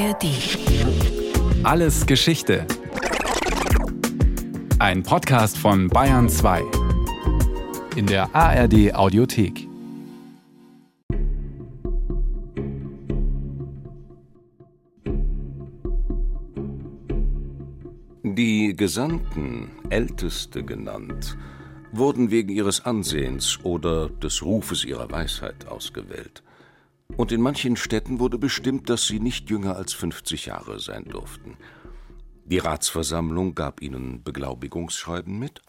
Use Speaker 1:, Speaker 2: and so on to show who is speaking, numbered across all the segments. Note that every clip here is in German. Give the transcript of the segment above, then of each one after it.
Speaker 1: ARD.
Speaker 2: Alles Geschichte. Ein Podcast von Bayern 2. In der ARD Audiothek.
Speaker 3: Die Gesandten, Älteste genannt, wurden wegen ihres Ansehens oder des Rufes ihrer Weisheit ausgewählt. Und in manchen Städten wurde bestimmt, dass sie nicht jünger als 50 Jahre sein durften. Die Ratsversammlung gab ihnen Beglaubigungsschreiben mit,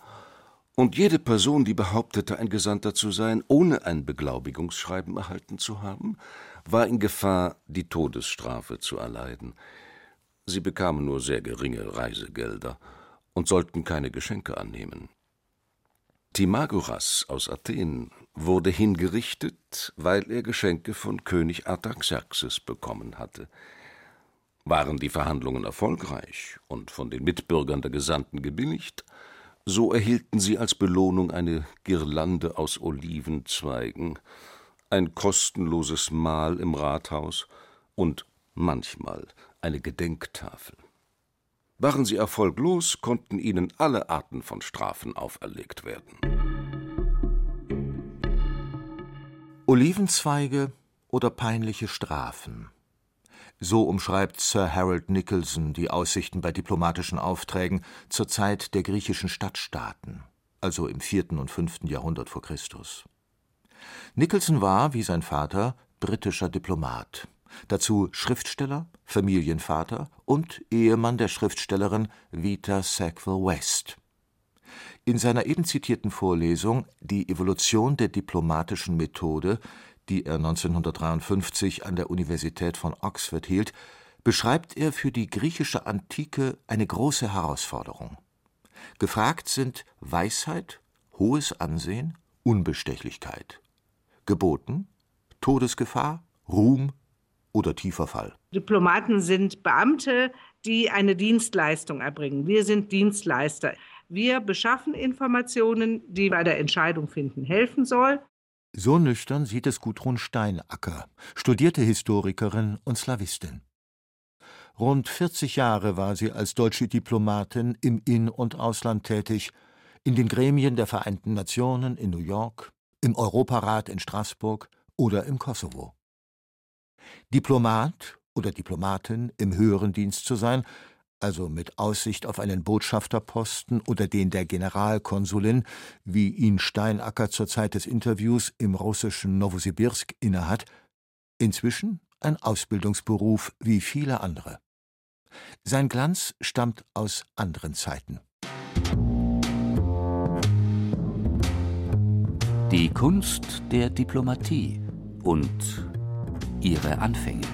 Speaker 3: und jede Person, die behauptete, ein Gesandter zu sein, ohne ein Beglaubigungsschreiben erhalten zu haben, war in Gefahr, die Todesstrafe zu erleiden. Sie bekamen nur sehr geringe Reisegelder und sollten keine Geschenke annehmen. Timagoras aus Athen wurde hingerichtet, weil er Geschenke von König Artaxerxes bekommen hatte. Waren die Verhandlungen erfolgreich und von den Mitbürgern der Gesandten gebilligt, so erhielten sie als Belohnung eine Girlande aus Olivenzweigen, ein kostenloses Mahl im Rathaus und manchmal eine Gedenktafel. Waren sie erfolglos, konnten ihnen alle Arten von Strafen auferlegt werden.
Speaker 4: Olivenzweige oder peinliche Strafen. So umschreibt Sir Harold Nicholson die Aussichten bei diplomatischen Aufträgen zur Zeit der griechischen Stadtstaaten, also im vierten und fünften Jahrhundert vor Christus. Nicholson war, wie sein Vater, britischer Diplomat dazu Schriftsteller, Familienvater und Ehemann der Schriftstellerin Vita Sackville West. In seiner eben zitierten Vorlesung Die Evolution der diplomatischen Methode, die er 1953 an der Universität von Oxford hielt, beschreibt er für die griechische Antike eine große Herausforderung. Gefragt sind Weisheit, hohes Ansehen, Unbestechlichkeit. Geboten Todesgefahr, Ruhm, oder tiefer Fall.
Speaker 5: Diplomaten sind Beamte, die eine Dienstleistung erbringen. Wir sind Dienstleister. Wir beschaffen Informationen, die bei der Entscheidung finden helfen soll.
Speaker 4: So nüchtern sieht es Gudrun Steinacker, studierte Historikerin und Slawistin. Rund 40 Jahre war sie als deutsche Diplomatin im In- und Ausland tätig, in den Gremien der Vereinten Nationen in New York, im Europarat in Straßburg oder im Kosovo. Diplomat oder Diplomatin im höheren Dienst zu sein, also mit Aussicht auf einen Botschafterposten oder den der Generalkonsulin, wie ihn Steinacker zur Zeit des Interviews im russischen Nowosibirsk innehat, inzwischen ein Ausbildungsberuf wie viele andere. Sein Glanz stammt aus anderen Zeiten.
Speaker 6: Die Kunst der Diplomatie und ihre Anfänge.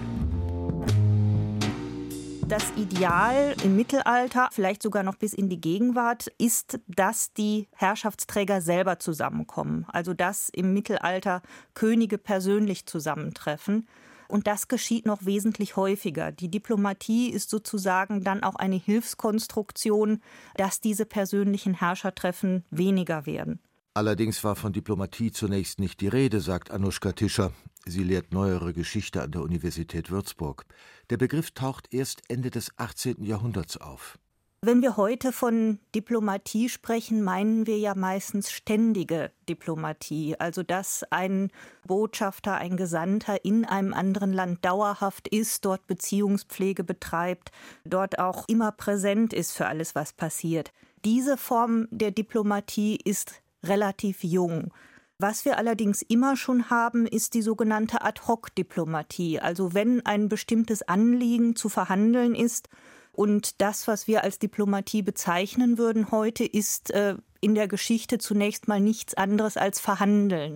Speaker 7: Das Ideal im Mittelalter, vielleicht sogar noch bis in die Gegenwart, ist, dass die Herrschaftsträger selber zusammenkommen. Also dass im Mittelalter Könige persönlich zusammentreffen. Und das geschieht noch wesentlich häufiger. Die Diplomatie ist sozusagen dann auch eine Hilfskonstruktion, dass diese persönlichen Herrschertreffen weniger werden.
Speaker 4: Allerdings war von Diplomatie zunächst nicht die Rede, sagt Anuschka Tischer. Sie lehrt neuere Geschichte an der Universität Würzburg. Der Begriff taucht erst Ende des 18. Jahrhunderts auf.
Speaker 7: Wenn wir heute von Diplomatie sprechen, meinen wir ja meistens ständige Diplomatie, also dass ein Botschafter, ein Gesandter in einem anderen Land dauerhaft ist, dort Beziehungspflege betreibt, dort auch immer präsent ist für alles, was passiert. Diese Form der Diplomatie ist relativ jung. Was wir allerdings immer schon haben, ist die sogenannte Ad-hoc-Diplomatie. Also wenn ein bestimmtes Anliegen zu verhandeln ist und das, was wir als Diplomatie bezeichnen würden heute, ist äh, in der Geschichte zunächst mal nichts anderes als verhandeln.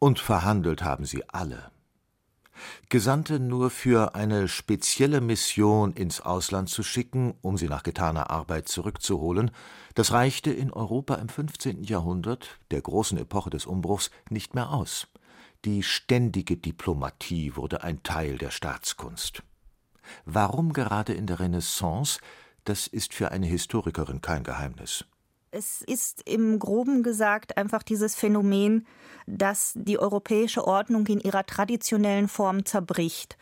Speaker 4: Und verhandelt haben sie alle. Gesandte nur für eine spezielle Mission ins Ausland zu schicken, um sie nach getaner Arbeit zurückzuholen, das reichte in Europa im 15. Jahrhundert, der großen Epoche des Umbruchs, nicht mehr aus. Die ständige Diplomatie wurde ein Teil der Staatskunst. Warum gerade in der Renaissance, das ist für eine Historikerin kein Geheimnis.
Speaker 7: Es ist im groben gesagt einfach dieses Phänomen, dass die europäische Ordnung in ihrer traditionellen Form zerbricht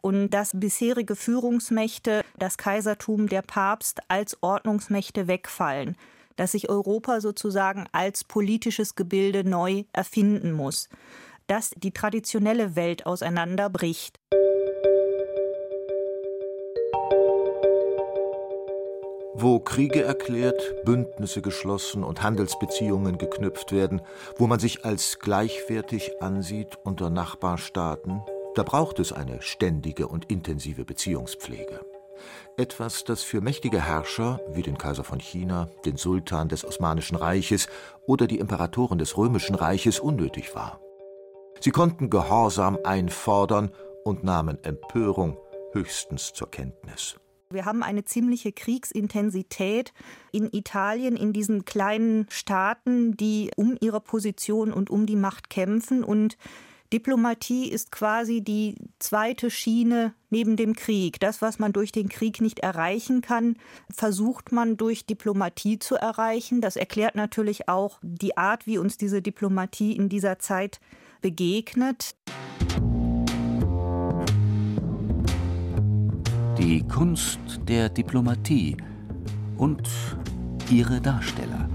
Speaker 7: und dass bisherige Führungsmächte, das Kaisertum, der Papst als Ordnungsmächte wegfallen, dass sich Europa sozusagen als politisches Gebilde neu erfinden muss, dass die traditionelle Welt auseinanderbricht.
Speaker 4: Wo Kriege erklärt, Bündnisse geschlossen und Handelsbeziehungen geknüpft werden, wo man sich als gleichwertig ansieht unter Nachbarstaaten, da braucht es eine ständige und intensive Beziehungspflege. Etwas, das für mächtige Herrscher wie den Kaiser von China, den Sultan des Osmanischen Reiches oder die Imperatoren des Römischen Reiches unnötig war. Sie konnten Gehorsam einfordern und nahmen Empörung höchstens zur Kenntnis.
Speaker 7: Wir haben eine ziemliche Kriegsintensität in Italien, in diesen kleinen Staaten, die um ihre Position und um die Macht kämpfen. Und Diplomatie ist quasi die zweite Schiene neben dem Krieg. Das, was man durch den Krieg nicht erreichen kann, versucht man durch Diplomatie zu erreichen. Das erklärt natürlich auch die Art, wie uns diese Diplomatie in dieser Zeit begegnet.
Speaker 6: Die Kunst der Diplomatie und ihre Darsteller.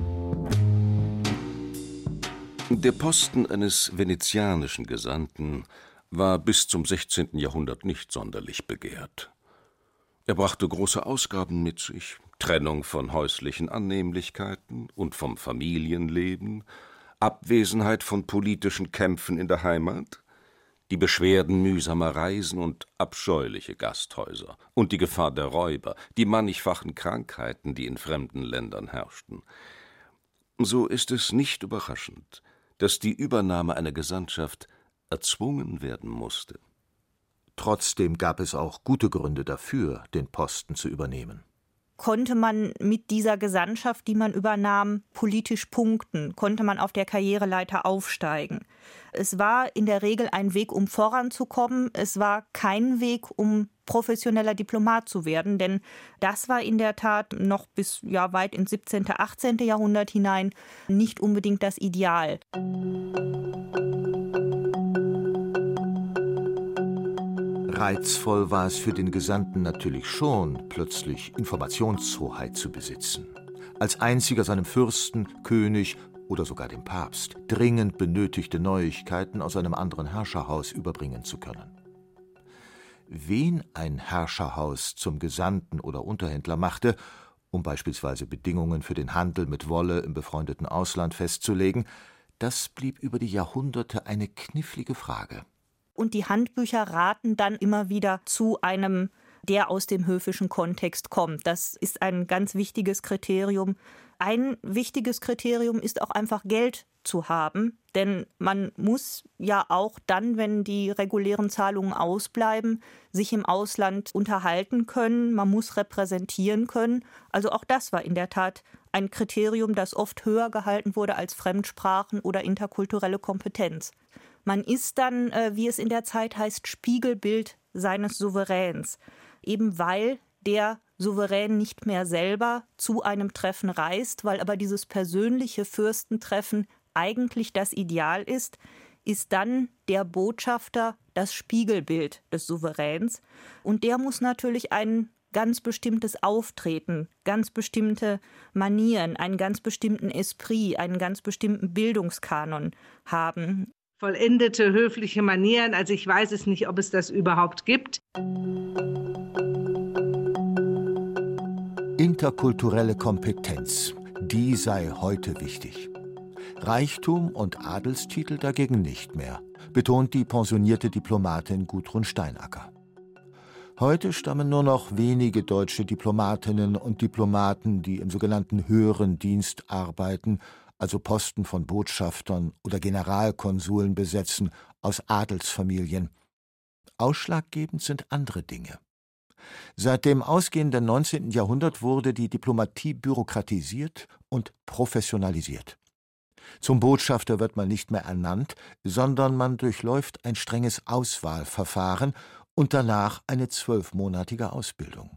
Speaker 3: Der Posten eines venezianischen Gesandten war bis zum 16. Jahrhundert nicht sonderlich begehrt. Er brachte große Ausgaben mit sich, Trennung von häuslichen Annehmlichkeiten und vom Familienleben, Abwesenheit von politischen Kämpfen in der Heimat, die Beschwerden mühsamer Reisen und abscheuliche Gasthäuser und die Gefahr der Räuber, die mannigfachen Krankheiten, die in fremden Ländern herrschten. So ist es nicht überraschend, dass die Übernahme einer Gesandtschaft erzwungen werden musste.
Speaker 4: Trotzdem gab es auch gute Gründe dafür, den Posten zu übernehmen
Speaker 7: konnte man mit dieser Gesandtschaft, die man übernahm, politisch punkten, konnte man auf der Karriereleiter aufsteigen. Es war in der Regel ein Weg, um voranzukommen. Es war kein Weg, um professioneller Diplomat zu werden, denn das war in der Tat noch bis ja weit ins 17., 18. Jahrhundert hinein nicht unbedingt das Ideal.
Speaker 4: Reizvoll war es für den Gesandten natürlich schon, plötzlich Informationshoheit zu besitzen. Als einziger seinem Fürsten, König oder sogar dem Papst dringend benötigte Neuigkeiten aus einem anderen Herrscherhaus überbringen zu können. Wen ein Herrscherhaus zum Gesandten oder Unterhändler machte, um beispielsweise Bedingungen für den Handel mit Wolle im befreundeten Ausland festzulegen, das blieb über die Jahrhunderte eine knifflige Frage
Speaker 7: und die Handbücher raten dann immer wieder zu einem der aus dem höfischen Kontext kommt. Das ist ein ganz wichtiges Kriterium. Ein wichtiges Kriterium ist auch einfach Geld zu haben, denn man muss ja auch dann, wenn die regulären Zahlungen ausbleiben, sich im Ausland unterhalten können, man muss repräsentieren können. Also auch das war in der Tat ein Kriterium, das oft höher gehalten wurde als Fremdsprachen oder interkulturelle Kompetenz. Man ist dann, äh, wie es in der Zeit heißt, Spiegelbild seines Souveräns, eben weil der Souverän nicht mehr selber zu einem Treffen reist, weil aber dieses persönliche Fürstentreffen eigentlich das Ideal ist, ist dann der Botschafter das Spiegelbild des Souveräns. Und der muss natürlich ein ganz bestimmtes Auftreten, ganz bestimmte Manieren, einen ganz bestimmten Esprit, einen ganz bestimmten Bildungskanon haben
Speaker 5: vollendete höfliche Manieren. Also ich weiß es nicht, ob es das überhaupt gibt.
Speaker 4: Interkulturelle Kompetenz, die sei heute wichtig. Reichtum und Adelstitel dagegen nicht mehr, betont die pensionierte Diplomatin Gudrun Steinacker. Heute stammen nur noch wenige deutsche Diplomatinnen und Diplomaten, die im sogenannten höheren Dienst arbeiten, also Posten von Botschaftern oder Generalkonsuln besetzen, aus Adelsfamilien. Ausschlaggebend sind andere Dinge. Seit dem ausgehenden 19. Jahrhundert wurde die Diplomatie bürokratisiert und professionalisiert. Zum Botschafter wird man nicht mehr ernannt, sondern man durchläuft ein strenges Auswahlverfahren und danach eine zwölfmonatige Ausbildung.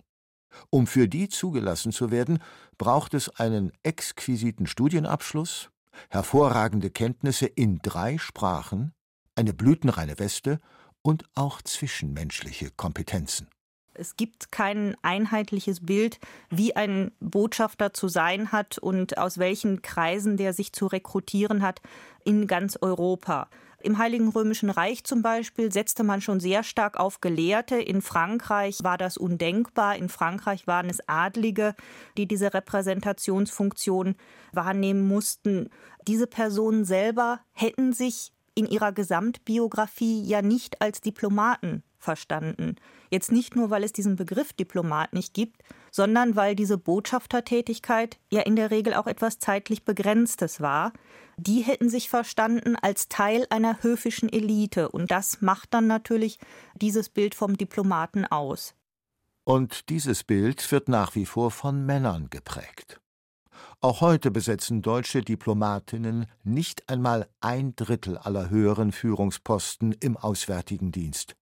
Speaker 4: Um für die zugelassen zu werden, braucht es einen exquisiten Studienabschluss, hervorragende Kenntnisse in drei Sprachen, eine blütenreine Weste und auch zwischenmenschliche Kompetenzen.
Speaker 7: Es gibt kein einheitliches Bild, wie ein Botschafter zu sein hat und aus welchen Kreisen der sich zu rekrutieren hat in ganz Europa. Im Heiligen Römischen Reich zum Beispiel setzte man schon sehr stark auf Gelehrte. In Frankreich war das undenkbar. In Frankreich waren es Adlige, die diese Repräsentationsfunktion wahrnehmen mussten. Diese Personen selber hätten sich in ihrer Gesamtbiografie ja nicht als Diplomaten verstanden. Jetzt nicht nur, weil es diesen Begriff Diplomat nicht gibt, sondern weil diese Botschaftertätigkeit ja in der Regel auch etwas zeitlich Begrenztes war. Die hätten sich verstanden als Teil einer höfischen Elite und das macht dann natürlich dieses Bild vom Diplomaten aus.
Speaker 4: Und dieses Bild wird nach wie vor von Männern geprägt. Auch heute besetzen deutsche Diplomatinnen nicht einmal ein Drittel aller höheren Führungsposten im Auswärtigen Dienst.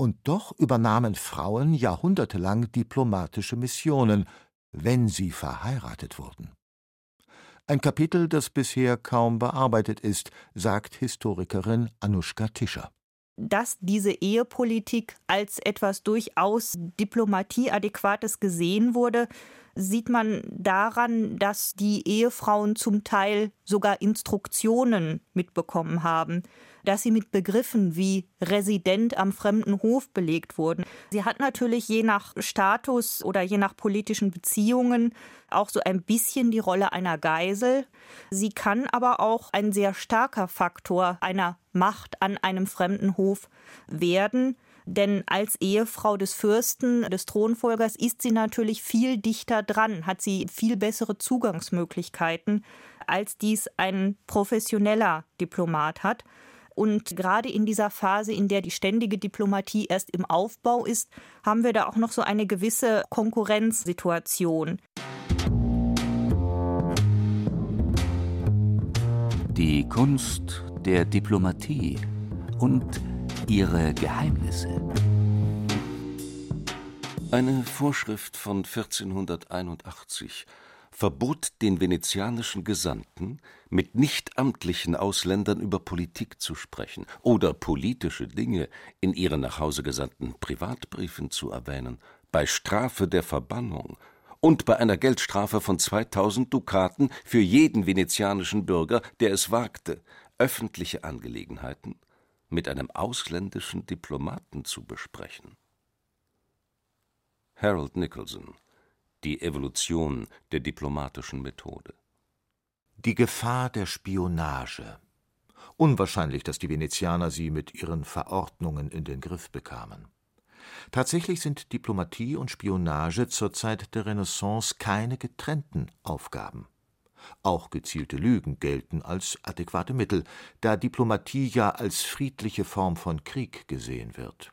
Speaker 4: Und doch übernahmen Frauen jahrhundertelang diplomatische Missionen, wenn sie verheiratet wurden. Ein Kapitel, das bisher kaum bearbeitet ist, sagt Historikerin Anuschka Tischer
Speaker 7: dass diese Ehepolitik als etwas durchaus diplomatieadäquates gesehen wurde, sieht man daran, dass die Ehefrauen zum Teil sogar Instruktionen mitbekommen haben, dass sie mit Begriffen wie Resident am fremden Hof belegt wurden. Sie hat natürlich je nach Status oder je nach politischen Beziehungen auch so ein bisschen die Rolle einer Geisel. Sie kann aber auch ein sehr starker Faktor einer Macht an einem fremden Hof werden. Denn als Ehefrau des Fürsten, des Thronfolgers, ist sie natürlich viel dichter dran, hat sie viel bessere Zugangsmöglichkeiten, als dies ein professioneller Diplomat hat. Und gerade in dieser Phase, in der die ständige Diplomatie erst im Aufbau ist, haben wir da auch noch so eine gewisse Konkurrenzsituation.
Speaker 6: Die Kunst der Diplomatie und ihre Geheimnisse.
Speaker 3: Eine Vorschrift von 1481 verbot den venezianischen Gesandten, mit nichtamtlichen Ausländern über Politik zu sprechen oder politische Dinge in ihren nach Hause gesandten Privatbriefen zu erwähnen, bei Strafe der Verbannung und bei einer Geldstrafe von 2000 Dukaten für jeden venezianischen Bürger, der es wagte, öffentliche Angelegenheiten mit einem ausländischen Diplomaten zu besprechen. Harold Nicholson Die Evolution der diplomatischen Methode
Speaker 4: Die Gefahr der Spionage Unwahrscheinlich, dass die Venezianer sie mit ihren Verordnungen in den Griff bekamen. Tatsächlich sind Diplomatie und Spionage zur Zeit der Renaissance keine getrennten Aufgaben. Auch gezielte Lügen gelten als adäquate Mittel, da Diplomatie ja als friedliche Form von Krieg gesehen wird.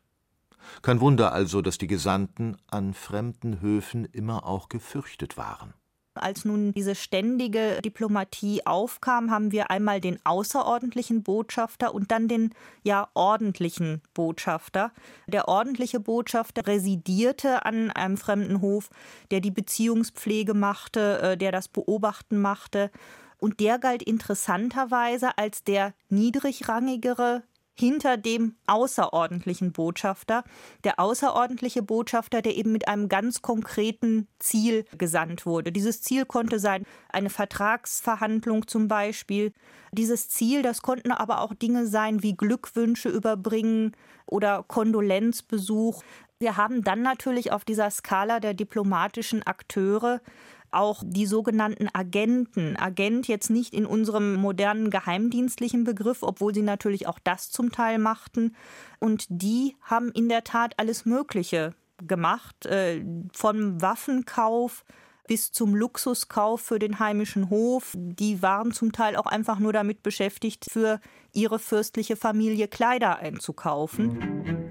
Speaker 4: Kein Wunder also, dass die Gesandten an fremden Höfen immer auch gefürchtet waren
Speaker 7: als nun diese ständige Diplomatie aufkam, haben wir einmal den außerordentlichen Botschafter und dann den ja ordentlichen Botschafter. Der ordentliche Botschafter residierte an einem fremden Hof, der die Beziehungspflege machte, äh, der das Beobachten machte. Und der galt interessanterweise als der niedrigrangigere hinter dem außerordentlichen Botschafter. Der außerordentliche Botschafter, der eben mit einem ganz konkreten Ziel gesandt wurde. Dieses Ziel konnte sein eine Vertragsverhandlung zum Beispiel. Dieses Ziel, das konnten aber auch Dinge sein wie Glückwünsche überbringen oder Kondolenzbesuch. Wir haben dann natürlich auf dieser Skala der diplomatischen Akteure auch die sogenannten Agenten. Agent jetzt nicht in unserem modernen geheimdienstlichen Begriff, obwohl sie natürlich auch das zum Teil machten. Und die haben in der Tat alles Mögliche gemacht, äh, vom Waffenkauf bis zum Luxuskauf für den heimischen Hof. Die waren zum Teil auch einfach nur damit beschäftigt, für ihre fürstliche Familie Kleider einzukaufen.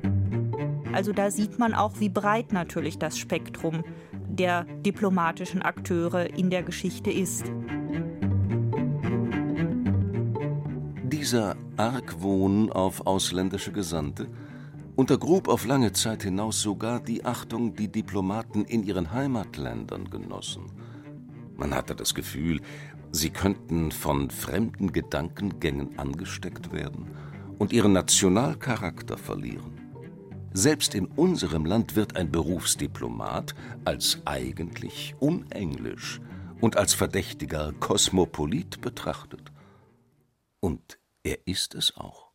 Speaker 7: Also da sieht man auch, wie breit natürlich das Spektrum der diplomatischen Akteure in der Geschichte ist.
Speaker 3: Dieser Argwohn auf ausländische Gesandte untergrub auf lange Zeit hinaus sogar die Achtung, die Diplomaten in ihren Heimatländern genossen. Man hatte das Gefühl, sie könnten von fremden Gedankengängen angesteckt werden und ihren Nationalcharakter verlieren. Selbst in unserem Land wird ein Berufsdiplomat als eigentlich unenglisch und als verdächtiger Kosmopolit betrachtet. Und er ist es auch.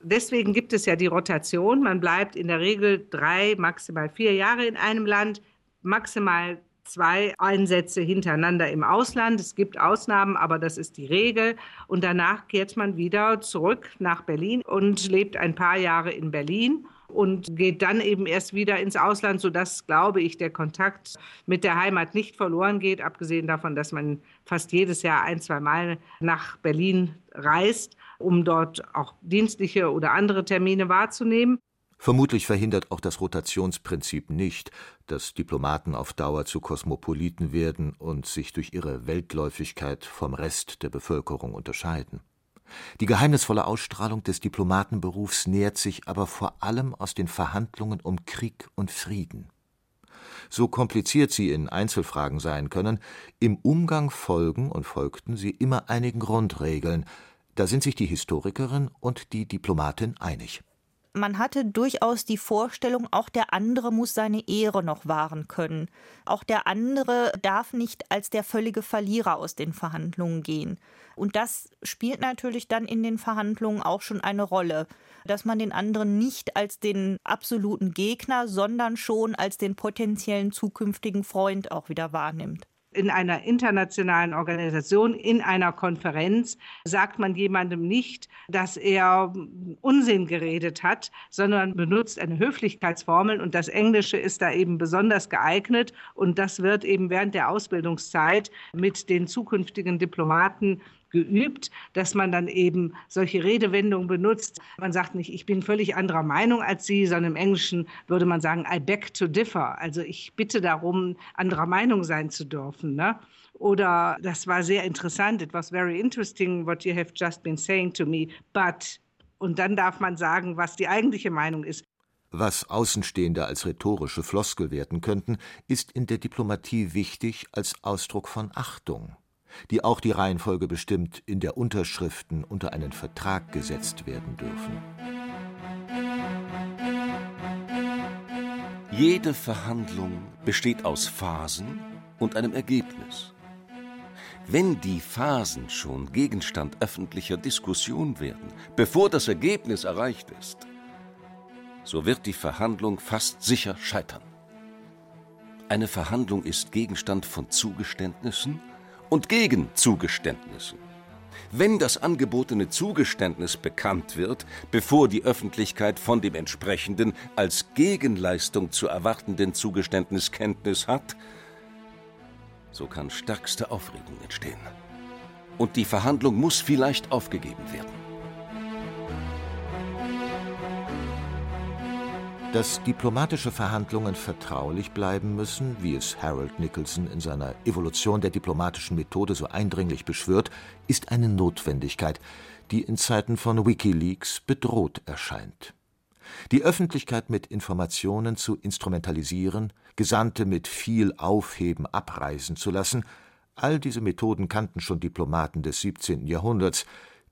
Speaker 5: Deswegen gibt es ja die Rotation. Man bleibt in der Regel drei, maximal vier Jahre in einem Land, maximal zwei Einsätze hintereinander im Ausland. Es gibt Ausnahmen, aber das ist die Regel. Und danach kehrt man wieder zurück nach Berlin und lebt ein paar Jahre in Berlin und geht dann eben erst wieder ins Ausland, sodass, glaube ich, der Kontakt mit der Heimat nicht verloren geht, abgesehen davon, dass man fast jedes Jahr ein, zwei Mal nach Berlin reist, um dort auch dienstliche oder andere Termine wahrzunehmen.
Speaker 4: Vermutlich verhindert auch das Rotationsprinzip nicht, dass Diplomaten auf Dauer zu Kosmopoliten werden und sich durch ihre Weltläufigkeit vom Rest der Bevölkerung unterscheiden. Die geheimnisvolle Ausstrahlung des Diplomatenberufs nährt sich aber vor allem aus den Verhandlungen um Krieg und Frieden. So kompliziert sie in Einzelfragen sein können, im Umgang folgen und folgten sie immer einigen Grundregeln, da sind sich die Historikerin und die Diplomatin einig
Speaker 7: man hatte durchaus die Vorstellung, auch der andere muss seine Ehre noch wahren können. Auch der andere darf nicht als der völlige Verlierer aus den Verhandlungen gehen. Und das spielt natürlich dann in den Verhandlungen auch schon eine Rolle, dass man den anderen nicht als den absoluten Gegner, sondern schon als den potenziellen zukünftigen Freund auch wieder wahrnimmt
Speaker 5: in einer internationalen Organisation, in einer Konferenz, sagt man jemandem nicht, dass er Unsinn geredet hat, sondern benutzt eine Höflichkeitsformel und das Englische ist da eben besonders geeignet und das wird eben während der Ausbildungszeit mit den zukünftigen Diplomaten geübt, dass man dann eben solche Redewendungen benutzt. Man sagt nicht, ich bin völlig anderer Meinung als Sie, sondern im Englischen würde man sagen, I beg to differ. Also ich bitte darum, anderer Meinung sein zu dürfen. Ne? Oder das war sehr interessant, it was very interesting what you have just been saying to me, but und dann darf man sagen, was die eigentliche Meinung ist.
Speaker 4: Was Außenstehende als rhetorische Floskel werten könnten, ist in der Diplomatie wichtig als Ausdruck von Achtung die auch die Reihenfolge bestimmt, in der Unterschriften unter einen Vertrag gesetzt werden dürfen.
Speaker 3: Jede Verhandlung besteht aus Phasen und einem Ergebnis. Wenn die Phasen schon Gegenstand öffentlicher Diskussion werden, bevor das Ergebnis erreicht ist, so wird die Verhandlung fast sicher scheitern. Eine Verhandlung ist Gegenstand von Zugeständnissen und gegen Zugeständnissen. Wenn das angebotene Zugeständnis bekannt wird, bevor die Öffentlichkeit von dem entsprechenden als Gegenleistung zu erwartenden Zugeständnis Kenntnis hat, so kann stärkste Aufregung entstehen. Und die Verhandlung muss vielleicht aufgegeben werden.
Speaker 4: Dass diplomatische Verhandlungen vertraulich bleiben müssen, wie es Harold Nicholson in seiner Evolution der diplomatischen Methode so eindringlich beschwört, ist eine Notwendigkeit, die in Zeiten von Wikileaks bedroht erscheint. Die Öffentlichkeit mit Informationen zu instrumentalisieren, Gesandte mit viel Aufheben abreisen zu lassen, all diese Methoden kannten schon Diplomaten des 17. Jahrhunderts,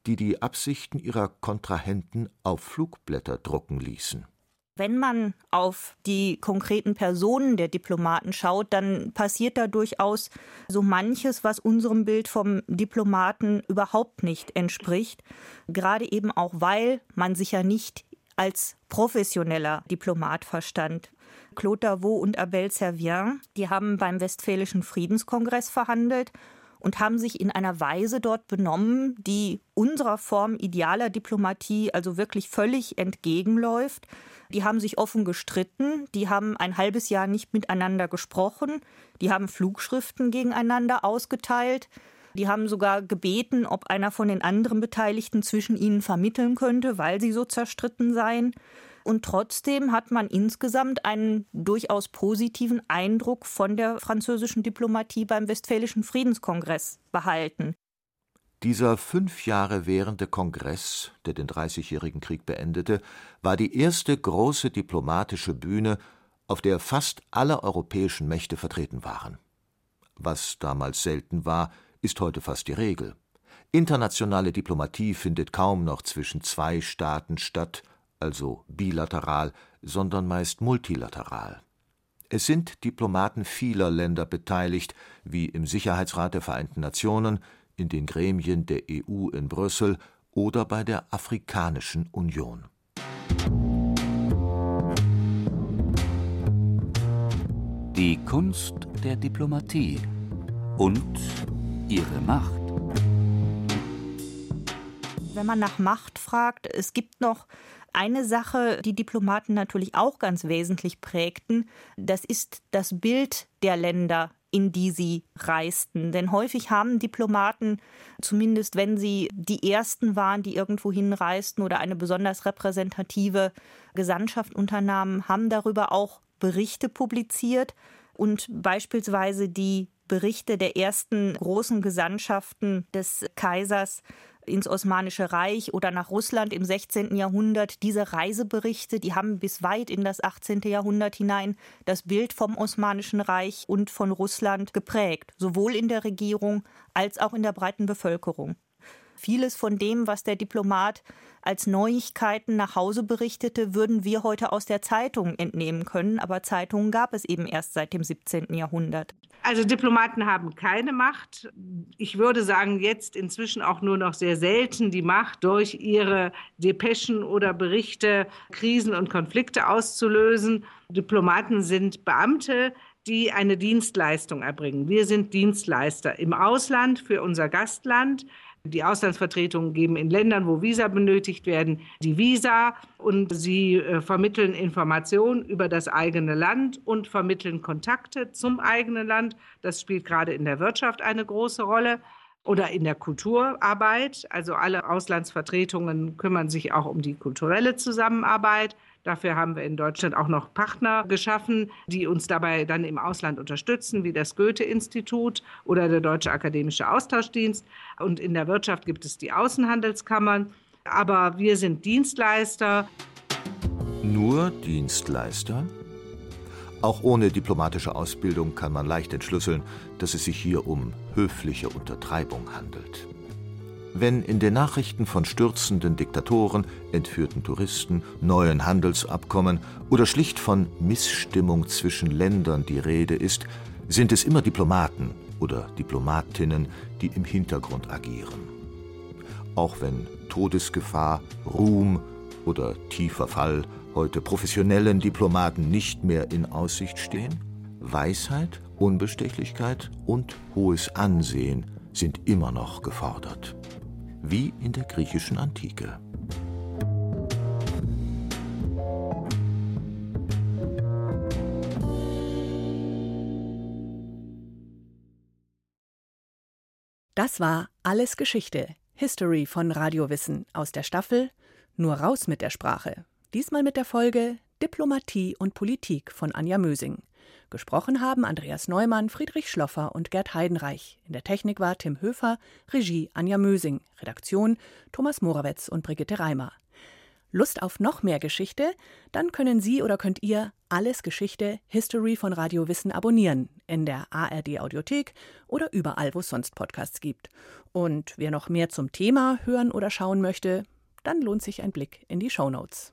Speaker 4: die die Absichten ihrer Kontrahenten auf Flugblätter drucken ließen.
Speaker 7: Wenn man auf die konkreten Personen der Diplomaten schaut, dann passiert da durchaus so manches, was unserem Bild vom Diplomaten überhaupt nicht entspricht. Gerade eben auch, weil man sich ja nicht als professioneller Diplomat verstand. Claude Davot und Abel Servien, die haben beim Westfälischen Friedenskongress verhandelt und haben sich in einer Weise dort benommen, die unserer Form idealer Diplomatie also wirklich völlig entgegenläuft. Die haben sich offen gestritten, die haben ein halbes Jahr nicht miteinander gesprochen, die haben Flugschriften gegeneinander ausgeteilt, die haben sogar gebeten, ob einer von den anderen Beteiligten zwischen ihnen vermitteln könnte, weil sie so zerstritten seien. Und trotzdem hat man insgesamt einen durchaus positiven Eindruck von der französischen Diplomatie beim Westfälischen Friedenskongress behalten.
Speaker 4: Dieser fünf Jahre währende Kongress, der den Dreißigjährigen Krieg beendete, war die erste große diplomatische Bühne, auf der fast alle europäischen Mächte vertreten waren. Was damals selten war, ist heute fast die Regel. Internationale Diplomatie findet kaum noch zwischen zwei Staaten statt, also bilateral, sondern meist multilateral. Es sind Diplomaten vieler Länder beteiligt, wie im Sicherheitsrat der Vereinten Nationen, in den Gremien der EU in Brüssel oder bei der Afrikanischen Union.
Speaker 6: Die Kunst der Diplomatie und ihre Macht.
Speaker 7: Wenn man nach Macht fragt, es gibt noch eine Sache, die Diplomaten natürlich auch ganz wesentlich prägten, das ist das Bild der Länder, in die sie reisten. Denn häufig haben Diplomaten, zumindest wenn sie die ersten waren, die irgendwo hinreisten oder eine besonders repräsentative Gesandtschaft unternahmen, haben darüber auch Berichte publiziert und beispielsweise die Berichte der ersten großen Gesandtschaften des Kaisers ins Osmanische Reich oder nach Russland im 16. Jahrhundert. Diese Reiseberichte, die haben bis weit in das 18. Jahrhundert hinein das Bild vom Osmanischen Reich und von Russland geprägt, sowohl in der Regierung als auch in der breiten Bevölkerung. Vieles von dem, was der Diplomat als Neuigkeiten nach Hause berichtete, würden wir heute aus der Zeitung entnehmen können, aber Zeitungen gab es eben erst seit dem 17. Jahrhundert.
Speaker 5: Also Diplomaten haben keine Macht. Ich würde sagen, jetzt inzwischen auch nur noch sehr selten die Macht, durch ihre Depeschen oder Berichte Krisen und Konflikte auszulösen. Diplomaten sind Beamte, die eine Dienstleistung erbringen. Wir sind Dienstleister im Ausland für unser Gastland. Die Auslandsvertretungen geben in Ländern, wo Visa benötigt werden, die Visa und sie äh, vermitteln Informationen über das eigene Land und vermitteln Kontakte zum eigenen Land. Das spielt gerade in der Wirtschaft eine große Rolle oder in der Kulturarbeit. Also alle Auslandsvertretungen kümmern sich auch um die kulturelle Zusammenarbeit. Dafür haben wir in Deutschland auch noch Partner geschaffen, die uns dabei dann im Ausland unterstützen, wie das Goethe-Institut oder der Deutsche Akademische Austauschdienst. Und in der Wirtschaft gibt es die Außenhandelskammern. Aber wir sind Dienstleister.
Speaker 4: Nur Dienstleister? Auch ohne diplomatische Ausbildung kann man leicht entschlüsseln, dass es sich hier um höfliche Untertreibung handelt. Wenn in den Nachrichten von stürzenden Diktatoren, entführten Touristen, neuen Handelsabkommen oder schlicht von Missstimmung zwischen Ländern die Rede ist, sind es immer Diplomaten oder Diplomatinnen, die im Hintergrund agieren. Auch wenn Todesgefahr, Ruhm oder tiefer Fall heute professionellen Diplomaten nicht mehr in Aussicht stehen, Weisheit, Unbestechlichkeit und hohes Ansehen sind immer noch gefordert wie in der griechischen Antike.
Speaker 1: Das war Alles Geschichte, History von Radiowissen aus der Staffel Nur raus mit der Sprache. Diesmal mit der Folge Diplomatie und Politik von Anja Mösing. Gesprochen haben Andreas Neumann, Friedrich Schloffer und Gerd Heidenreich. In der Technik war Tim Höfer, Regie Anja Mösing, Redaktion Thomas Morawetz und Brigitte Reimer. Lust auf noch mehr Geschichte? Dann können Sie oder könnt ihr alles Geschichte History von Radio Wissen abonnieren in der ARD Audiothek oder überall, wo es sonst Podcasts gibt. Und wer noch mehr zum Thema hören oder schauen möchte, dann lohnt sich ein Blick in die Show Notes.